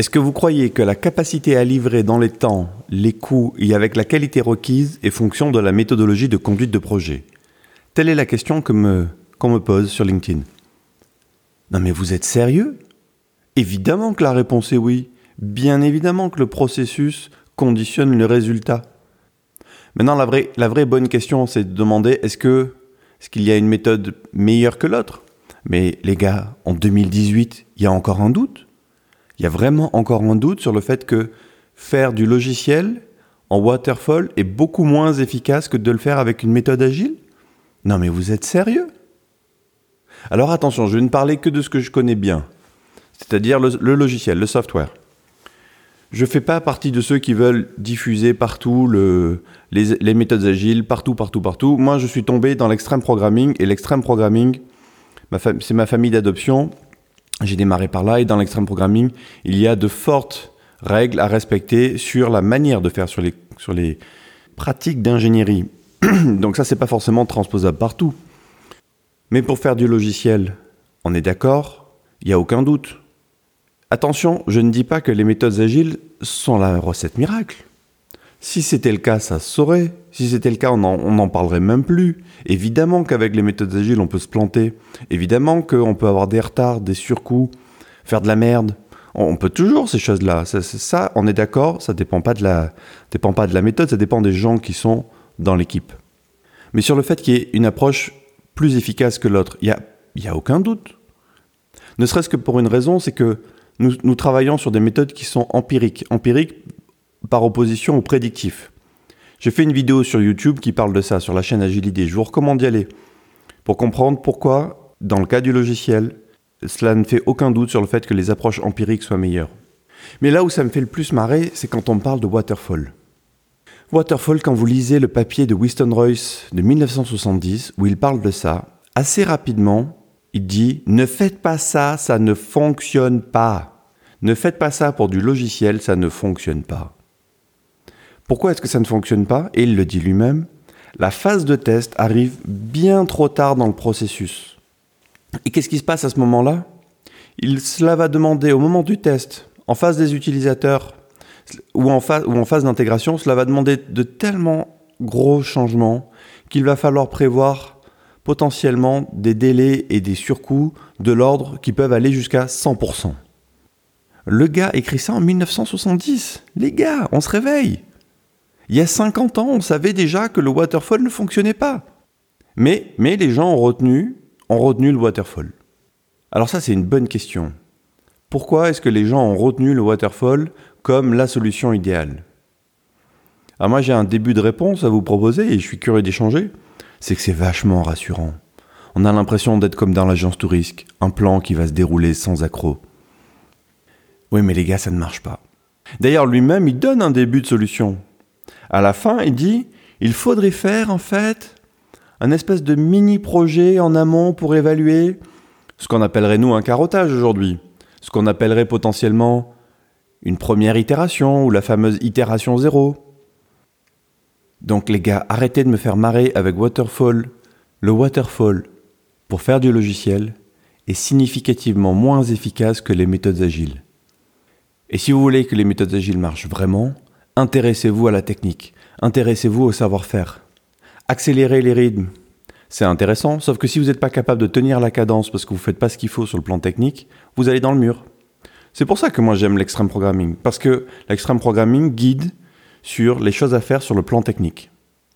Est-ce que vous croyez que la capacité à livrer dans les temps, les coûts et avec la qualité requise est fonction de la méthodologie de conduite de projet? Telle est la question qu'on me, pose sur LinkedIn. Non mais vous êtes sérieux? Évidemment que la réponse est oui. Bien évidemment que le processus conditionne le résultat. Maintenant, la vraie, la vraie bonne question, c'est de demander est-ce qu'il y a une méthode meilleure que l'autre? Mais les gars, en 2018, il y a encore un doute. Il y a vraiment encore un doute sur le fait que faire du logiciel en waterfall est beaucoup moins efficace que de le faire avec une méthode agile? Non mais vous êtes sérieux? Alors attention, je vais ne parler que de ce que je connais bien, c'est-à-dire le, logiciel, le software. Je fais pas partie de ceux qui veulent diffuser partout le, les, méthodes agiles, partout, partout, partout. Moi, je suis tombé dans l'extrême programming et l'extrême programming, c'est ma famille d'adoption. J'ai démarré par là et dans l'extrême programming, il y a de fortes règles à respecter sur la manière de faire, sur les, sur les pratiques d'ingénierie. Donc ça, c'est pas forcément transposable partout. Mais pour faire du logiciel, on est d'accord, il n'y a aucun doute. Attention, je ne dis pas que les méthodes agiles sont la recette miracle. Si c'était le cas, ça se saurait. Si c'était le cas, on n'en parlerait même plus. Évidemment qu'avec les méthodes agiles, on peut se planter. Évidemment qu'on peut avoir des retards, des surcoûts, faire de la merde. On peut toujours ces choses-là. Ça, on est d'accord, ça dépend dépend pas de la méthode, ça dépend des gens qui sont dans l'équipe. Mais sur le fait qu'il y ait une approche plus efficace que l'autre, il n'y a, y a aucun doute. Ne serait-ce que pour une raison, c'est que nous, nous, travaillons sur des méthodes qui sont empiriques. Empiriques par opposition au prédictif. J'ai fait une vidéo sur YouTube qui parle de ça, sur la chaîne Agilité. Je vous recommande d'y aller pour comprendre pourquoi, dans le cas du logiciel, cela ne fait aucun doute sur le fait que les approches empiriques soient meilleures. Mais là où ça me fait le plus marrer, c'est quand on parle de waterfall. Waterfall, quand vous lisez le papier de Winston Royce de 1970, où il parle de ça, assez rapidement, il dit Ne faites pas ça, ça ne fonctionne pas. Ne faites pas ça pour du logiciel, ça ne fonctionne pas. Pourquoi est-ce que ça ne fonctionne pas Et il le dit lui-même. La phase de test arrive bien trop tard dans le processus. Et qu'est-ce qui se passe à ce moment-là? Cela va demander au moment du test, en phase des utilisateurs ou en phase, ou en phase d'intégration, cela va demander de tellement gros changements qu'il va falloir prévoir potentiellement des délais et des surcoûts de l'ordre qui peuvent aller jusqu'à 100%. Le gars écrit ça en 1970. Les gars, on se réveille. Il y a 50 ans, on savait déjà que le waterfall ne fonctionnait pas. Mais, les gens ont retenu, ont retenu le waterfall. Alors ça, c'est une bonne question. Pourquoi est-ce que les gens ont retenu le waterfall comme la solution idéale? Alors moi, j'ai un début de réponse à vous proposer et je suis curieux d'échanger c'est que c'est vachement rassurant. On a l'impression d'être comme dans l'agence touriste, un plan qui va se dérouler sans accroc. Oui, mais les gars, ça ne marche pas. D'ailleurs, lui-même, il donne un début de solution. À la fin, il dit il faudrait faire, en fait, un espèce de mini-projet en amont pour évaluer ce qu'on appellerait, nous, un carottage aujourd'hui. Ce qu'on appellerait potentiellement une première itération ou la fameuse itération zéro. Donc les gars, arrêtez de me faire marrer avec Waterfall. Le Waterfall, pour faire du logiciel, est significativement moins efficace que les méthodes agiles. Et si vous voulez que les méthodes agiles marchent vraiment, intéressez-vous à la technique, intéressez-vous au savoir-faire. Accélérez les rythmes. C'est intéressant, sauf que si vous n'êtes pas capable de tenir la cadence parce que vous ne faites pas ce qu'il faut sur le plan technique, vous allez dans le mur. C'est pour ça que moi j'aime l'extreme programming, parce que l'extreme programming guide sur les choses à faire sur le plan technique.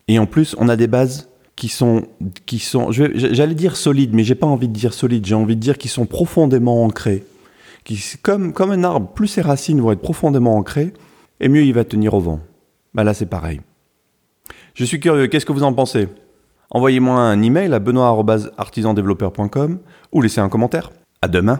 Et en plus, on a des bases qui sont, qui sont j'allais dire solides, mais j'ai pas envie de dire solides, j'ai envie de dire qui sont profondément ancrées. Qui, comme, comme un arbre, plus ses racines vont être profondément ancrées, et mieux il va tenir au vent. Bah là, c'est pareil. Je suis curieux, qu'est-ce que vous en pensez? Envoyez-moi un email à benoît.artisandéveloppeur.com ou laissez un commentaire. À demain